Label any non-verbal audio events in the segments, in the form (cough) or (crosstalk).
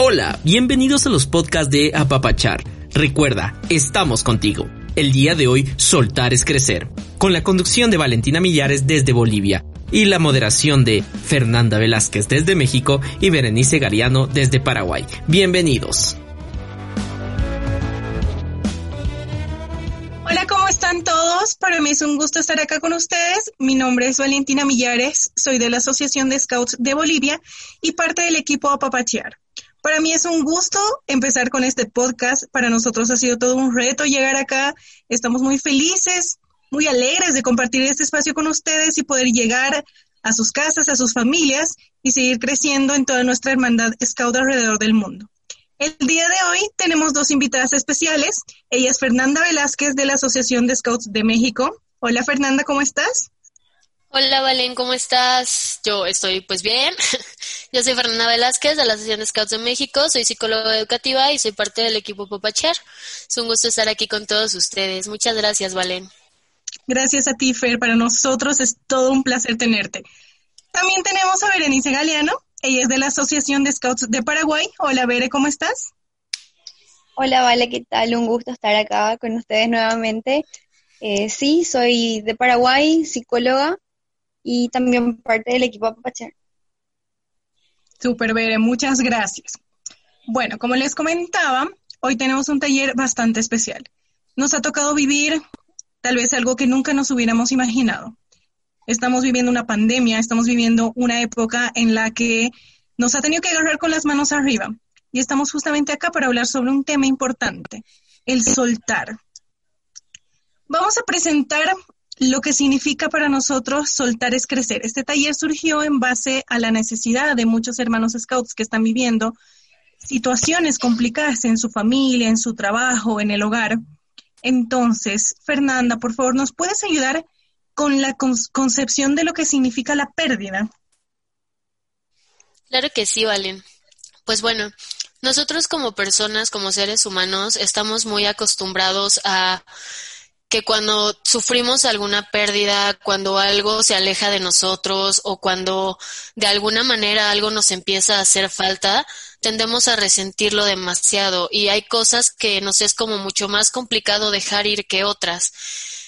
Hola, bienvenidos a los podcasts de Apapachar. Recuerda, estamos contigo. El día de hoy, Soltar es Crecer, con la conducción de Valentina Millares desde Bolivia y la moderación de Fernanda Velázquez desde México y Berenice Gariano desde Paraguay. Bienvenidos. Hola, ¿cómo están todos? Para mí es un gusto estar acá con ustedes. Mi nombre es Valentina Millares, soy de la Asociación de Scouts de Bolivia y parte del equipo Apapachear. Para mí es un gusto empezar con este podcast. Para nosotros ha sido todo un reto llegar acá. Estamos muy felices, muy alegres de compartir este espacio con ustedes y poder llegar a sus casas, a sus familias y seguir creciendo en toda nuestra hermandad Scout alrededor del mundo. El día de hoy tenemos dos invitadas especiales. Ella es Fernanda Velázquez de la Asociación de Scouts de México. Hola Fernanda, ¿cómo estás? Hola Valen, ¿cómo estás? Yo estoy pues bien. (laughs) Yo soy Fernanda Velázquez de la Asociación de Scouts de México, soy psicóloga educativa y soy parte del equipo Popachar. Es un gusto estar aquí con todos ustedes. Muchas gracias, Valen. Gracias a ti, Fer. Para nosotros es todo un placer tenerte. También tenemos a Berenice Galeano. Ella es de la Asociación de Scouts de Paraguay. Hola, Bere, ¿cómo estás? Hola, Vale, ¿qué tal? Un gusto estar acá con ustedes nuevamente. Eh, sí, soy de Paraguay, psicóloga y también parte del equipo Apapachar. Super, Bere, muchas gracias. Bueno, como les comentaba, hoy tenemos un taller bastante especial. Nos ha tocado vivir tal vez algo que nunca nos hubiéramos imaginado. Estamos viviendo una pandemia, estamos viviendo una época en la que nos ha tenido que agarrar con las manos arriba. Y estamos justamente acá para hablar sobre un tema importante, el soltar. Vamos a presentar lo que significa para nosotros soltar es crecer. Este taller surgió en base a la necesidad de muchos hermanos scouts que están viviendo situaciones complicadas en su familia, en su trabajo, en el hogar. Entonces, Fernanda, por favor, ¿nos puedes ayudar con la concepción de lo que significa la pérdida? Claro que sí, Valen. Pues bueno, nosotros como personas, como seres humanos, estamos muy acostumbrados a que cuando sufrimos alguna pérdida, cuando algo se aleja de nosotros o cuando de alguna manera algo nos empieza a hacer falta, tendemos a resentirlo demasiado y hay cosas que nos es como mucho más complicado dejar ir que otras.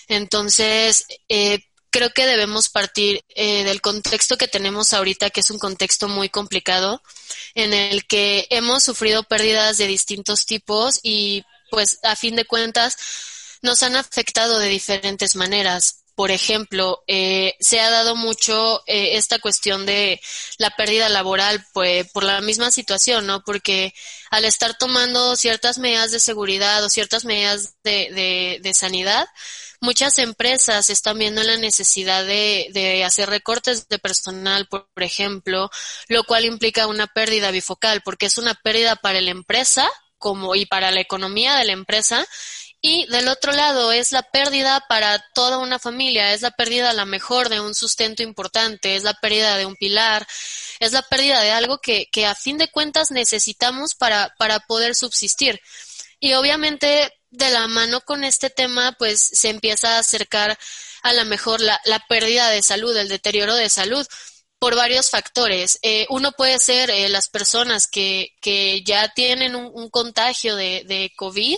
Entonces, eh, creo que debemos partir eh, del contexto que tenemos ahorita, que es un contexto muy complicado, en el que hemos sufrido pérdidas de distintos tipos y pues a fin de cuentas nos han afectado de diferentes maneras. Por ejemplo, eh, se ha dado mucho eh, esta cuestión de la pérdida laboral pues, por la misma situación, ¿no? Porque al estar tomando ciertas medidas de seguridad o ciertas medidas de, sanidad, muchas empresas están viendo la necesidad de, de hacer recortes de personal, por, por, ejemplo, lo cual implica una pérdida bifocal, porque es una pérdida para la empresa como y para la economía de la empresa y del otro lado es la pérdida para toda una familia, es la pérdida a la mejor de un sustento importante, es la pérdida de un pilar, es la pérdida de algo que, que a fin de cuentas necesitamos para, para poder subsistir. Y obviamente de la mano con este tema pues se empieza a acercar a la mejor la, la pérdida de salud, el deterioro de salud por varios factores. Eh, uno puede ser eh, las personas que, que ya tienen un, un contagio de, de COVID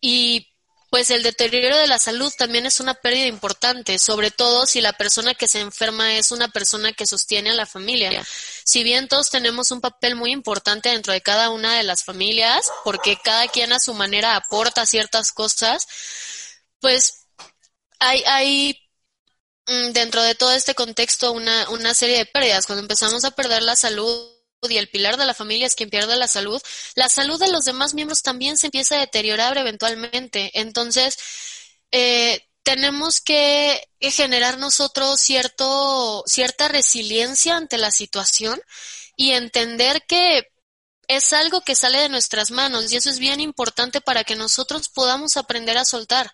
y pues el deterioro de la salud también es una pérdida importante, sobre todo si la persona que se enferma es una persona que sostiene a la familia. Si bien todos tenemos un papel muy importante dentro de cada una de las familias, porque cada quien a su manera aporta ciertas cosas, pues hay, hay mm, dentro de todo este contexto una, una serie de pérdidas. Cuando empezamos a perder la salud, y el pilar de la familia es quien pierde la salud, la salud de los demás miembros también se empieza a deteriorar eventualmente. Entonces, eh, tenemos que generar nosotros cierto, cierta resiliencia ante la situación y entender que es algo que sale de nuestras manos y eso es bien importante para que nosotros podamos aprender a soltar,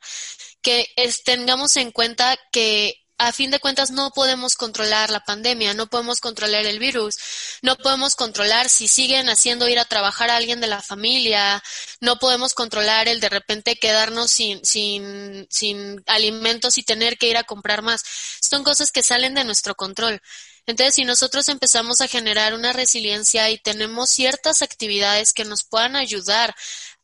que tengamos en cuenta que a fin de cuentas no podemos controlar la pandemia, no podemos controlar el virus, no podemos controlar si siguen haciendo ir a trabajar a alguien de la familia, no podemos controlar el de repente quedarnos sin, sin, sin alimentos y tener que ir a comprar más. Son cosas que salen de nuestro control. Entonces, si nosotros empezamos a generar una resiliencia y tenemos ciertas actividades que nos puedan ayudar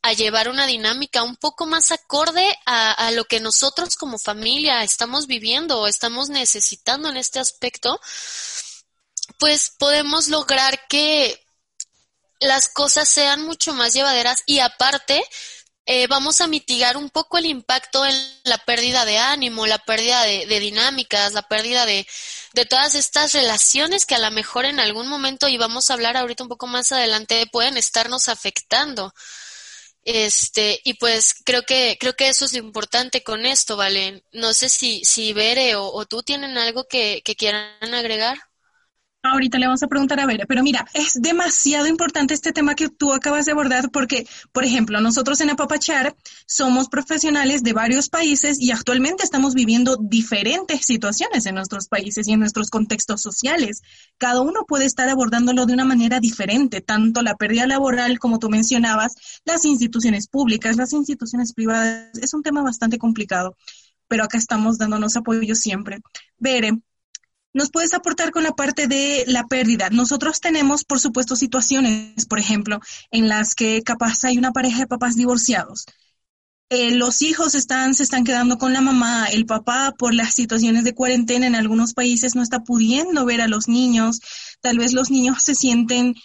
a llevar una dinámica un poco más acorde a, lo que nosotros como familia estamos viviendo o estamos necesitando en este aspecto, pues podemos lograr que las cosas sean mucho más llevaderas y aparte eh, vamos a mitigar un poco el impacto en la pérdida de ánimo, la pérdida de, de dinámicas, la pérdida de, de, todas estas relaciones que a lo mejor en algún momento, y vamos a hablar ahorita un poco más adelante, pueden estarnos afectando. Este, y pues creo que, creo que eso es lo importante con esto, ¿vale? No sé si, si Bere o, o tú tienen algo que, que quieran agregar. Ahorita le vamos a preguntar a Vera, pero mira, es demasiado importante este tema que tú acabas de abordar porque, por ejemplo, nosotros en Apapachar somos profesionales de varios países y actualmente estamos viviendo diferentes situaciones en nuestros países y en nuestros contextos sociales. Cada uno puede estar abordándolo de una manera diferente, tanto la pérdida laboral, como tú mencionabas, las instituciones públicas, las instituciones privadas. Es un tema bastante complicado, pero acá estamos dándonos apoyo siempre. Bere, nos puedes aportar con la parte de la pérdida. Nosotros tenemos, por supuesto, situaciones, por ejemplo, en las que capaz hay una pareja de papás divorciados. Eh, los hijos están, se están quedando con la mamá, el papá por las situaciones de cuarentena en algunos países no está pudiendo ver a los niños, tal vez los niños se sienten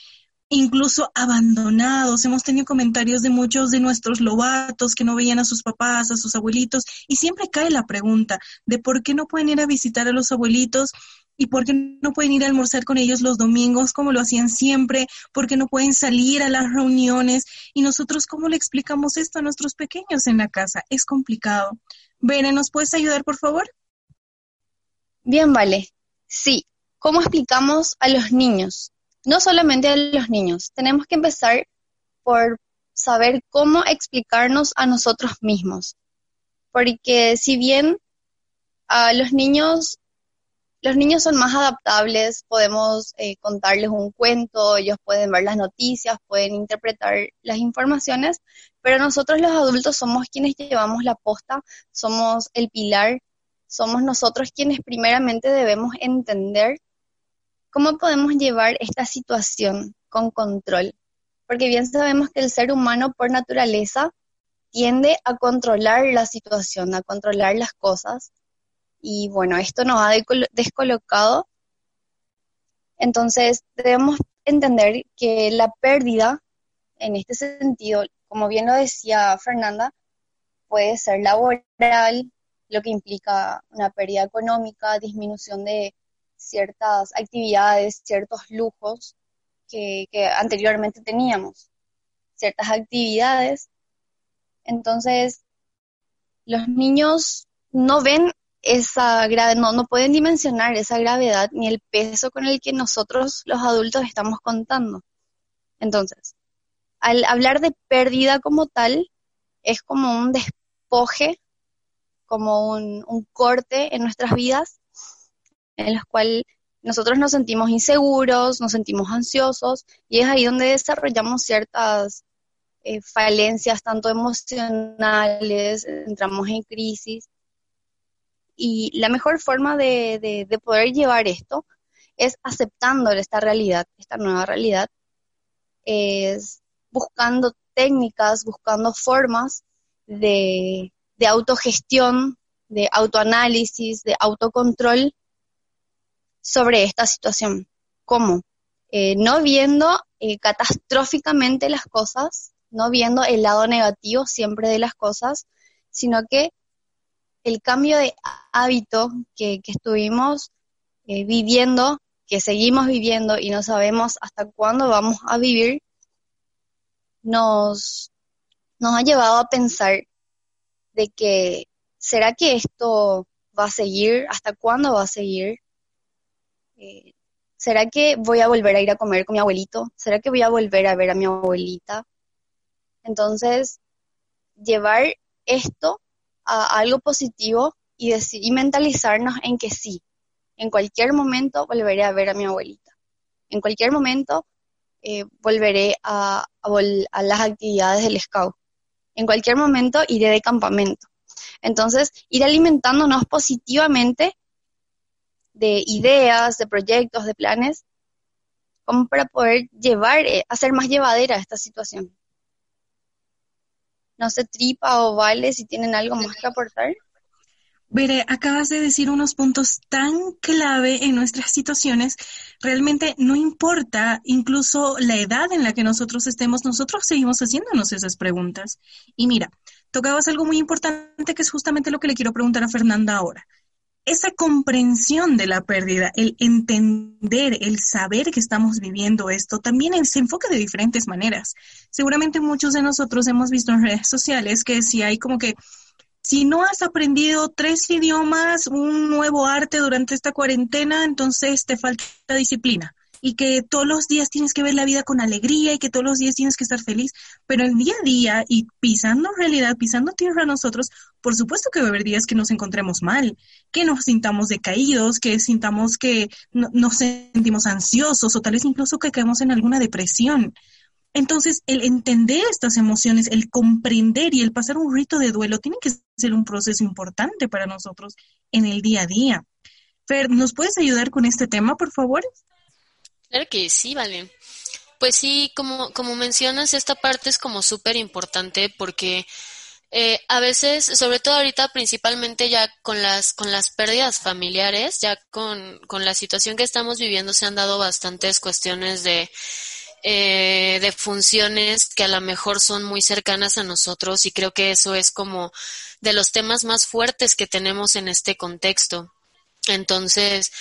incluso abandonados. Hemos tenido comentarios de muchos de nuestros lobatos que no veían a sus papás, a sus abuelitos, y siempre cae la pregunta de por qué no pueden ir a visitar a los abuelitos y por qué no pueden ir a almorzar con ellos los domingos como lo hacían siempre, por qué no pueden salir a las reuniones y nosotros cómo le explicamos esto a nuestros pequeños en la casa. Es complicado. Bene, ¿nos puedes ayudar, por favor? Bien, vale. Sí. ¿Cómo explicamos a los niños? No solamente a los niños. Tenemos que empezar por saber cómo explicarnos a nosotros mismos. Porque si bien a los niños los niños son más adaptables, podemos eh, contarles un cuento, ellos pueden ver las noticias, pueden interpretar las informaciones, pero nosotros los adultos somos quienes llevamos la posta, somos el pilar, somos nosotros quienes primeramente debemos entender cómo podemos llevar esta situación con control, porque bien sabemos que el ser humano por naturaleza tiende a controlar la situación, a controlar las cosas, y bueno, esto nos ha descolocado. Entonces, debemos entender que la pérdida, en este sentido, como bien lo decía Fernanda, puede ser laboral, lo que implica una pérdida económica, disminución de ciertas actividades, ciertos lujos que, anteriormente teníamos, ciertas actividades. Entonces, los niños no ven esa no, no pueden dimensionar esa gravedad ni el peso con el que nosotros los adultos estamos contando. Entonces, al hablar de pérdida como tal, es como un despoje, como un, un corte en nuestras vidas, en los cuales nosotros nos sentimos inseguros, nos sentimos ansiosos, y es ahí donde desarrollamos ciertas eh, falencias, tanto emocionales, entramos en crisis, y la mejor forma de, poder llevar esto es aceptando esta realidad, esta nueva realidad, es buscando técnicas, buscando formas de, autogestión, de autoanálisis, de autocontrol sobre esta situación. ¿Cómo? Eh, no viendo eh, catastróficamente las cosas, no viendo el lado negativo siempre de las cosas, sino que el cambio de hábito que, estuvimos eh, viviendo, que seguimos viviendo y no sabemos hasta cuándo vamos a vivir, nos, nos ha llevado a pensar de que, ¿será que esto va a seguir? ¿Hasta cuándo va a seguir? Eh, ¿Será que voy a volver a ir a comer con mi abuelito? ¿Será que voy a volver a ver a mi abuelita? Entonces, llevar esto a algo positivo y, decir, mentalizarnos en que sí, en cualquier momento volveré a ver a mi abuelita. En cualquier momento eh, volveré a, a, las actividades del scout. En cualquier momento iré de campamento. Entonces, ir alimentándonos positivamente de ideas, de proyectos, de planes, como para poder llevar, eh, hacer más llevadera esta situación. No sé, tripa o vale, si tienen algo más que aportar. Veré, acabas de decir unos puntos tan clave en nuestras situaciones. Realmente no importa incluso la edad en la que nosotros estemos, nosotros seguimos haciéndonos esas preguntas. Y mira, tocabas algo muy importante que es justamente lo que le quiero preguntar a Fernanda ahora. Esa comprensión de la pérdida, el entender, el saber que estamos viviendo esto, también se enfoca de diferentes maneras. Seguramente muchos de nosotros hemos visto en redes sociales que si hay como que si no has aprendido tres idiomas, un nuevo arte durante esta cuarentena, entonces te falta disciplina. Y que todos los días tienes que ver la vida con alegría y que todos los días tienes que estar feliz. Pero el día a día y pisando realidad, pisando tierra nosotros, por supuesto que va a haber días que nos encontremos mal, que nos sintamos decaídos, que sintamos que nos sentimos ansiosos o tal vez incluso que caemos en alguna depresión. Entonces, el entender estas emociones, el comprender y el pasar un rito de duelo tiene que ser un proceso importante para nosotros en el día a día. Fer, ¿nos puedes ayudar con este tema, por favor? Claro que sí, vale. Pues sí, como, como mencionas, esta parte es como súper importante porque eh, a veces, sobre todo ahorita, principalmente ya con las, con las pérdidas familiares, ya con, con la situación que estamos viviendo, se han dado bastantes cuestiones de eh, de funciones que a lo mejor son muy cercanas a nosotros y creo que eso es como de los temas más fuertes que tenemos en este contexto. Entonces,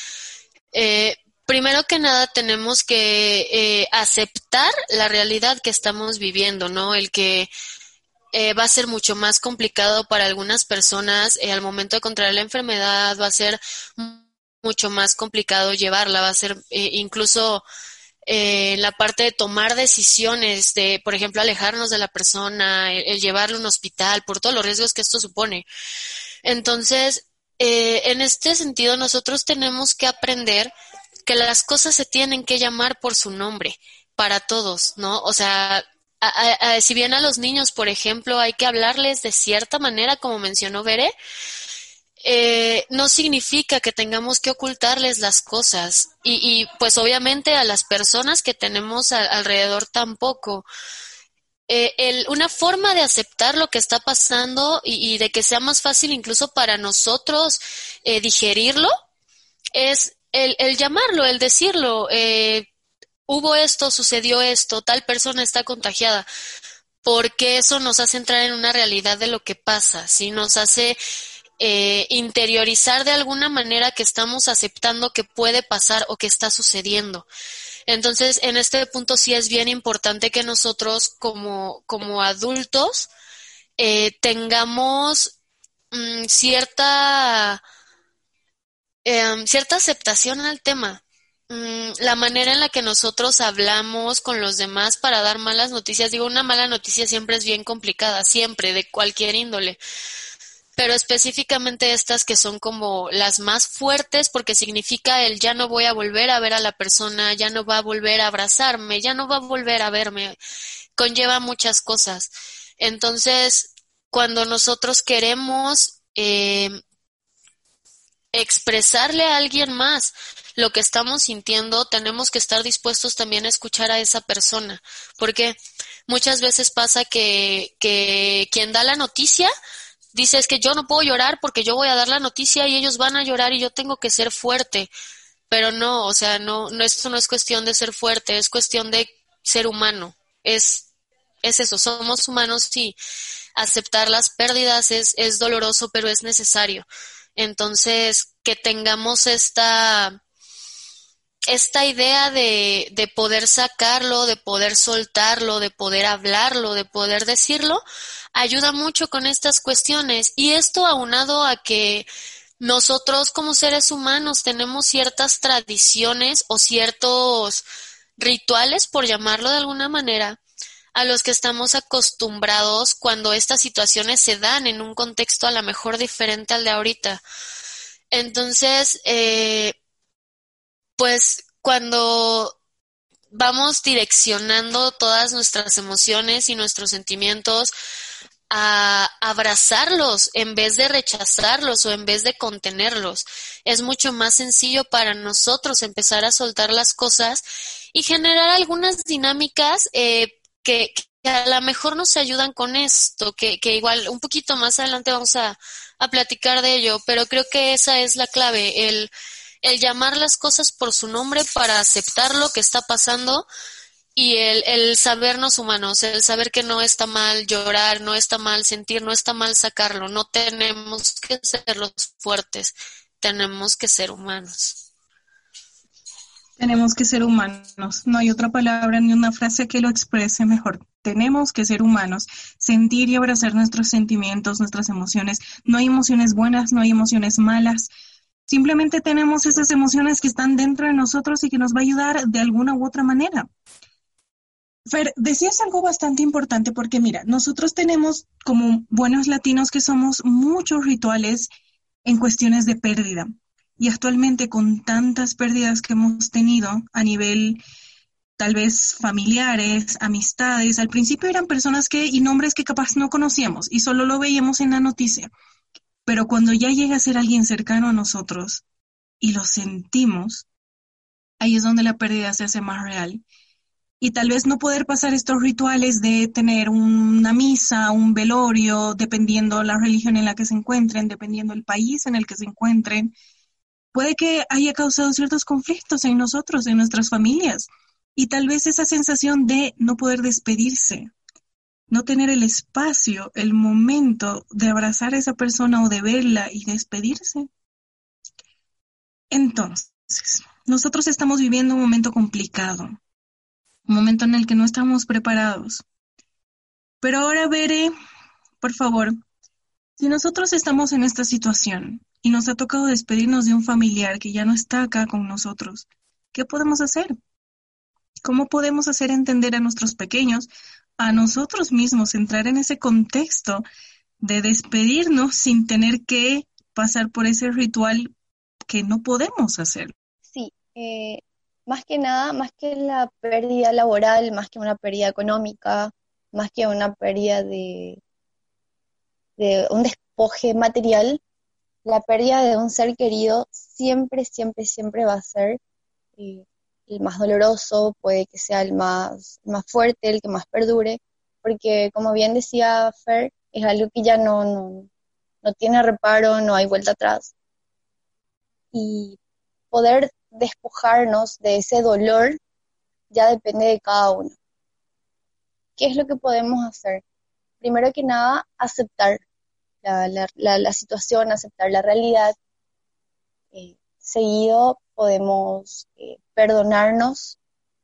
eh, primero que nada tenemos que eh, aceptar la realidad que estamos viviendo, ¿no? El que va a ser mucho más complicado para algunas personas al momento de contraer la enfermedad, va a ser mucho más complicado llevarla, va a ser incluso eh, la parte de tomar decisiones, de, por ejemplo, alejarnos de la persona, el, llevarlo a un hospital, por todos los riesgos que esto supone. Entonces, eh, en este sentido, nosotros tenemos que aprender que las cosas se tienen que llamar por su nombre para todos, ¿no? O sea, si bien a los niños, por ejemplo, hay que hablarles de cierta manera, como mencionó Bere, eh, no significa que tengamos que ocultarles las cosas y, pues obviamente a las personas que tenemos alrededor tampoco. Eh, una forma de aceptar lo que está pasando y, de que sea más fácil incluso para nosotros eh, digerirlo es el, llamarlo, el decirlo. Eh, hubo esto, sucedió esto, tal persona está contagiada, porque eso nos hace entrar en una realidad de lo que pasa, ¿sí? Nos hace eh, interiorizar de alguna manera que estamos aceptando que puede pasar o que está sucediendo. Entonces, en este punto sí es bien importante que nosotros como, como adultos eh, tengamos mm, cierta, em, cierta aceptación al tema. Mm, la manera en la que nosotros hablamos con los demás para dar malas noticias, digo, una mala noticia siempre es bien complicada, siempre, de cualquier índole pero específicamente estas que son como las más fuertes porque significa el ya no voy a volver a ver a la persona, ya no va a volver a abrazarme, ya no va a volver a verme, conlleva muchas cosas. Entonces, cuando nosotros queremos eh, expresarle a alguien más lo que estamos sintiendo, tenemos que estar dispuestos también a escuchar a esa persona, porque muchas veces pasa que, que quien da la noticia dice es que yo no puedo llorar porque yo voy a dar la noticia y ellos van a llorar y yo tengo que ser fuerte. Pero no, o sea, no, no esto no es cuestión de ser fuerte, es cuestión de ser humano. Es, es eso, somos humanos y aceptar las pérdidas es, es doloroso, pero es necesario. Entonces, que tengamos esta, esta idea de, de poder sacarlo, de poder soltarlo, de poder hablarlo, de poder decirlo, ayuda mucho con estas cuestiones. Y esto aunado a que nosotros como seres humanos tenemos ciertas tradiciones o ciertos rituales, por llamarlo de alguna manera, a los que estamos acostumbrados cuando estas situaciones se dan en un contexto a lo mejor diferente al de ahorita. Entonces, eh, pues cuando vamos direccionando todas nuestras emociones y nuestros sentimientos a abrazarlos en vez de rechazarlos o en vez de contenerlos. Es mucho más sencillo para nosotros empezar a soltar las cosas y generar algunas dinámicas eh, que, a lo mejor nos ayudan con esto, que, que igual un poquito más adelante vamos a, a platicar de ello, pero creo que esa es la clave, el, el llamar las cosas por su nombre para aceptar lo que está pasando y el, el sabernos humanos, el saber que no está mal llorar, no está mal sentir, no está mal sacarlo, no tenemos que ser los fuertes, tenemos que ser humanos. Tenemos que ser humanos, no hay otra palabra ni una frase que lo exprese mejor. Tenemos que ser humanos, sentir y abrazar nuestros sentimientos, nuestras emociones. No hay emociones buenas, no hay emociones malas. Simplemente tenemos esas emociones que están dentro de nosotros y que nos va a ayudar de alguna u otra manera. Fer, decías algo bastante importante porque mira, nosotros tenemos como buenos latinos que somos muchos rituales en cuestiones de pérdida. Y actualmente con tantas pérdidas que hemos tenido a nivel tal vez familiares, amistades, al principio eran personas que y nombres que capaz no conocíamos y solo lo veíamos en la noticia. Pero cuando ya llega a ser alguien cercano a nosotros y lo sentimos, ahí es donde la pérdida se hace más real y tal vez no poder pasar estos rituales de tener una misa, un velorio, dependiendo la religión en la que se encuentren, dependiendo el país en el que se encuentren, puede que haya causado ciertos conflictos en nosotros, en nuestras familias, y tal vez esa sensación de no poder despedirse, no tener el espacio, el momento de abrazar a esa persona o de verla y despedirse. Entonces, nosotros estamos viviendo un momento complicado, un momento en el que no estamos preparados. Pero ahora veré, por favor, si nosotros estamos en esta situación y nos ha tocado despedirnos de un familiar que ya no está acá con nosotros, ¿qué podemos hacer? ¿Cómo podemos hacer entender a nuestros pequeños, a nosotros mismos, entrar en ese contexto de despedirnos sin tener que pasar por ese ritual que no podemos hacer? Sí, eh, más que nada, más que la pérdida laboral, más que una pérdida económica, más que una pérdida de, de un despoje material, la pérdida de un ser querido siempre, siempre, siempre va a ser eh, el más doloroso, puede que sea el más, más fuerte, el que más perdure, porque como bien decía Fer, es algo que ya no, no, no tiene reparo, no hay vuelta atrás. Y poder despojarnos de ese dolor ya depende de cada uno. ¿Qué es lo que podemos hacer? Primero que nada, aceptar la, situación, aceptar la realidad. Eh, seguido podemos eh, perdonarnos,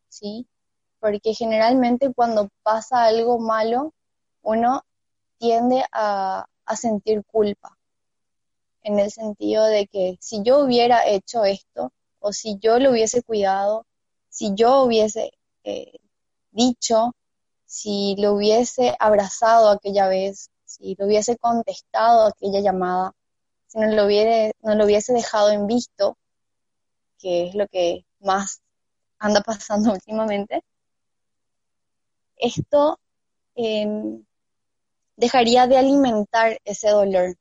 ¿sí? Porque generalmente cuando pasa algo malo, uno tiende a, a sentir culpa, en el sentido de que si yo hubiera hecho esto, o si yo lo hubiese cuidado, si yo hubiese eh, dicho, si lo hubiese abrazado aquella vez, si lo hubiese contestado aquella llamada, si no lo, hubiese, dejado en visto, que es lo que más anda (laughs) pasando últimamente, esto em, dejaría de alimentar ese dolor.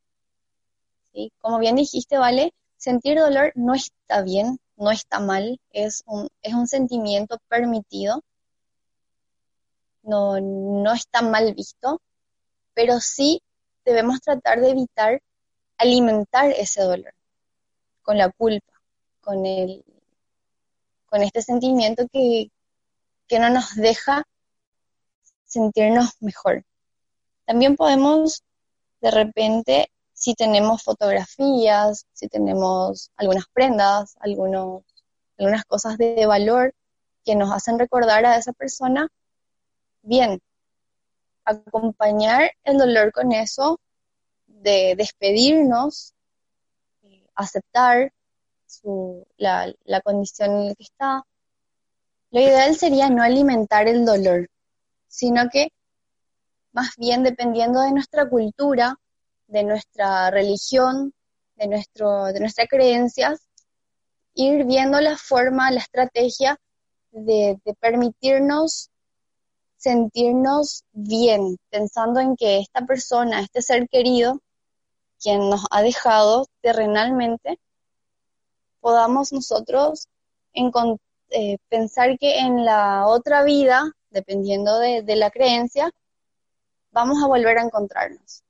Como bien dijiste, ¿vale? Sentir dolor no está bien, no está mal, es un, es un sentimiento permitido, no, no está mal visto, pero sí debemos tratar de evitar alimentar ese dolor con la culpa, con, el, con este sentimiento que, que no nos deja sentirnos mejor. También podemos de repente si tenemos fotografías, si tenemos algunas prendas, algunos, algunas cosas de valor que nos hacen recordar a esa persona, bien, acompañar el dolor con eso, de despedirnos, aceptar la, la condición en la que está. Lo ideal sería no alimentar el dolor, sino que más bien dependiendo de nuestra cultura, de nuestra religión, de, nuestro, de nuestras creencias, ir viendo la forma, la estrategia de permitirnos sentirnos bien, pensando en que esta persona, este ser querido, quien nos ha dejado terrenalmente, podamos nosotros eh, pensar que en la otra vida, dependiendo de, de la creencia, vamos a volver a encontrarnos.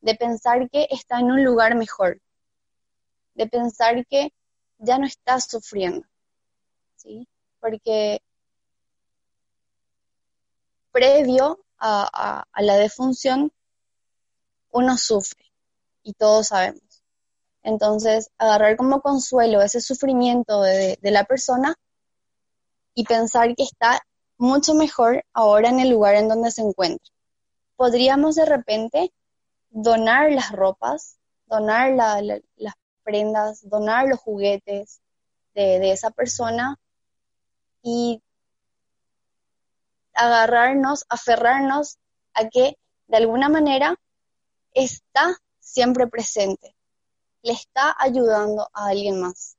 De pensar que está en un lugar mejor. De pensar que ya no está sufriendo. ¿sí? Porque previo a, la defunción, uno sufre y todos sabemos. Entonces, agarrar como consuelo ese sufrimiento de, la persona y pensar que está mucho mejor ahora en el lugar en donde se encuentra. Podríamos de repente donar las ropas, donar las prendas, donar los juguetes de, esa persona y agarrarnos, aferrarnos a que de alguna manera está siempre presente, le está ayudando a alguien más,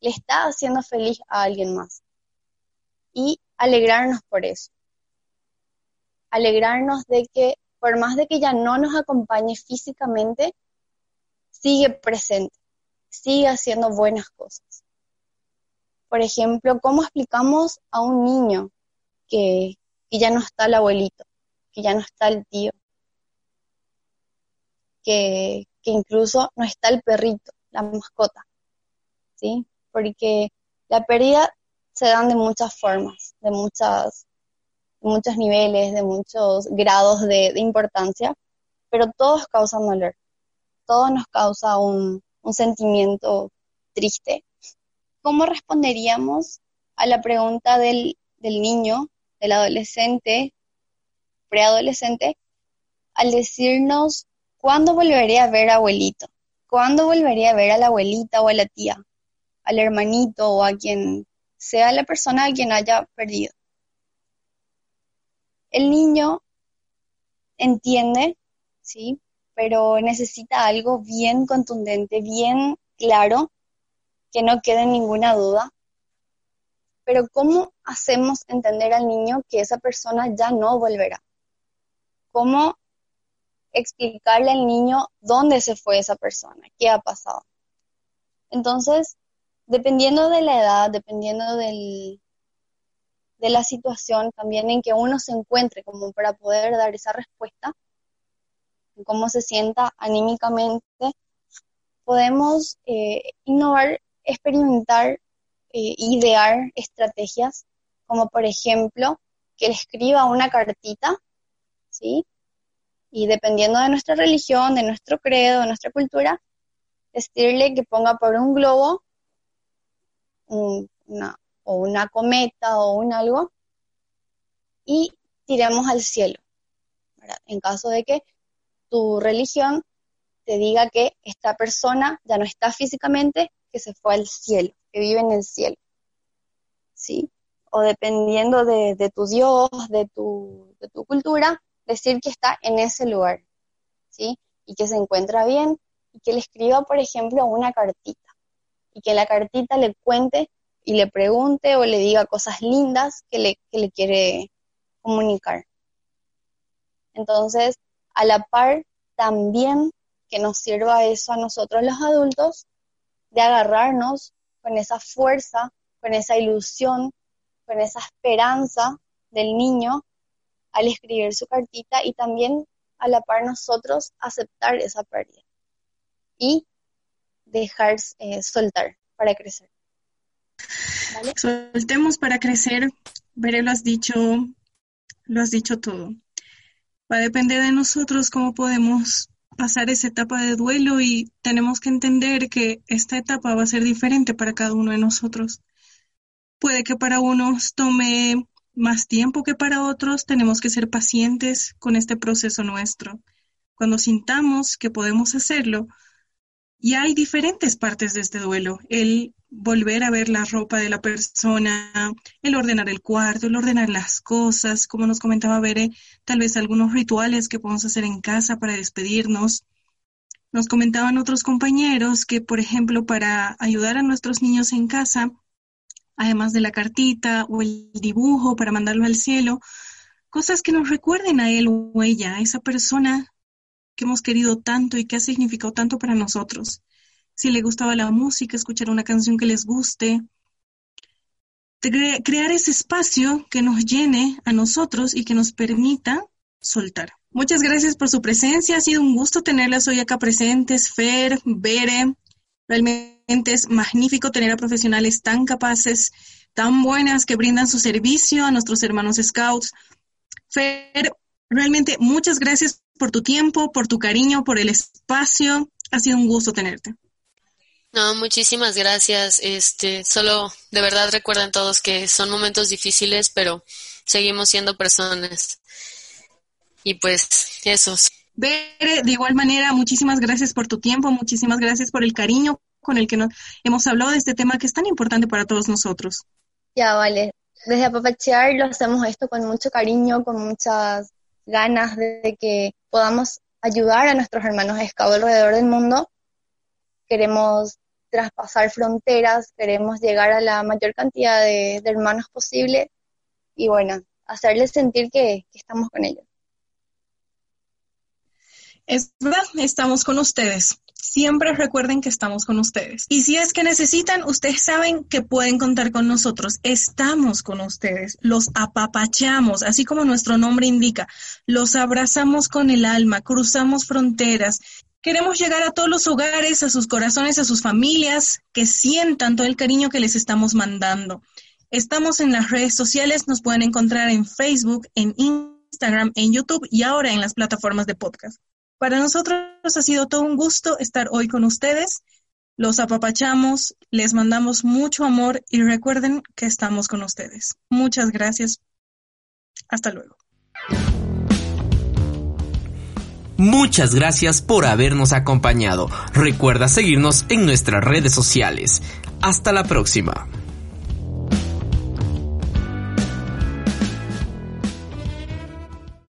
le está haciendo feliz a alguien más. Y alegrarnos por eso. Alegrarnos de que por más de que ya no nos acompañe físicamente, sigue presente, sigue haciendo buenas cosas. Por ejemplo, ¿cómo explicamos a un niño que, que ya no está el abuelito, que ya no está el tío, que, incluso no está el perrito, la mascota, ¿sí? Porque la pérdida se dan de muchas formas, de muchas muchos niveles, de muchos grados de, importancia, pero todos causan dolor, todos nos causa un, un sentimiento triste. ¿Cómo responderíamos a la pregunta del, del niño del adolescente, preadolescente, al decirnos, ¿cuándo volveré a ver a abuelito? ¿Cuándo volveré a ver a la abuelita o a la tía? Al hermanito o a quien sea la persona a quien haya perdido. El niño entiende, ¿sí? Pero necesita algo bien contundente, bien claro, que no quede ninguna duda pero ¿cómo hacemos entender al niño que esa persona ya no volverá? ¿Cómo explicarle al niño dónde se fue esa persona? ¿Qué ha pasado? Entonces, dependiendo de la edad, dependiendo del, de la situación también en que uno se encuentre como para poder dar esa respuesta, cómo se sienta anímicamente, podemos eh, innovar, experimentar eh, idear estrategias, como por ejemplo que le escriba una cartita, ¿sí? Y dependiendo de nuestra religión, de nuestro credo, de nuestra cultura, decirle que ponga por un globo una, o una cometa o un algo y tiremos al cielo. En caso de que tu religión te diga que esta persona ya no está físicamente, que se fue al cielo que vive en el cielo. ¿Sí? O dependiendo de, tu Dios, de tu, de tu cultura, decir que está en ese lugar. ¿Sí? Y que se encuentra bien y que le escriba, por ejemplo, una cartita. Y que la cartita le cuente y le pregunte o le diga cosas lindas que le, que le quiere comunicar. Entonces, a la par, también que nos sirva eso a nosotros los adultos, de agarrarnos con esa fuerza, con esa ilusión, con esa esperanza del niño al escribir su cartita y también a la par nosotros aceptar esa pérdida y dejar eh, soltar para crecer. Soltemos para crecer. Veré, lo has dicho, lo has dicho todo. Va a depender de nosotros cómo podemos pasar esa etapa de duelo y tenemos que entender que esta etapa va a ser diferente para cada uno de nosotros. Puede que para unos tome más tiempo que para otros, tenemos que ser pacientes con este proceso nuestro. Cuando sintamos que podemos hacerlo, y hay diferentes partes de este duelo. El volver a ver la ropa de la persona, el ordenar el cuarto, el ordenar las cosas, como nos comentaba Bere, tal vez algunos rituales que podemos hacer en casa para despedirnos. Nos comentaban otros compañeros que, por ejemplo, para ayudar a nuestros niños en casa, además de la cartita o el dibujo para mandarlo al cielo, cosas que nos recuerden a él o ella, a esa persona hemos querido tanto y que ha significado tanto para nosotros. Si le gustaba la música, escuchar una canción que les guste, crear ese espacio que nos llene a nosotros y que nos permita soltar. Muchas gracias por su presencia. Ha sido un gusto tenerlas hoy acá presentes, Fer, Bere. Realmente es magnífico tener a profesionales tan capaces, tan buenas que brindan su servicio a nuestros hermanos scouts. Fer, realmente muchas gracias por tu tiempo, por tu cariño, por el espacio. Ha sido un gusto tenerte. No, muchísimas gracias. Este, solo de verdad recuerden todos que son momentos difíciles, pero seguimos siendo personas. Y pues esos. Bere, de igual manera, muchísimas gracias por tu tiempo, muchísimas gracias por el cariño con el que nos hemos hablado de este tema que es tan importante para todos nosotros. Ya, vale. Desde Apapachear lo hacemos esto con mucho cariño, con muchas ganas de que podamos ayudar a nuestros hermanos esclavos alrededor del mundo. Queremos traspasar fronteras, queremos llegar a la mayor cantidad de, hermanos posible y bueno, hacerles sentir que, que estamos con ellos. Es verdad, estamos con ustedes. Siempre recuerden que estamos con ustedes. Y si es que necesitan, ustedes saben que pueden contar con nosotros. Estamos con ustedes. Los apapachamos, así como nuestro nombre indica. Los abrazamos con el alma, cruzamos fronteras. Queremos llegar a todos los hogares, a sus corazones, a sus familias, que sientan todo el cariño que les estamos mandando. Estamos en las redes sociales, nos pueden encontrar en Facebook, en Instagram, en YouTube y ahora en las plataformas de podcast. Para nosotros ha sido todo un gusto estar hoy con ustedes. Los apapachamos, les mandamos mucho amor y recuerden que estamos con ustedes. Muchas gracias. Hasta luego. Muchas gracias por habernos acompañado. Recuerda seguirnos en nuestras redes sociales. Hasta la próxima.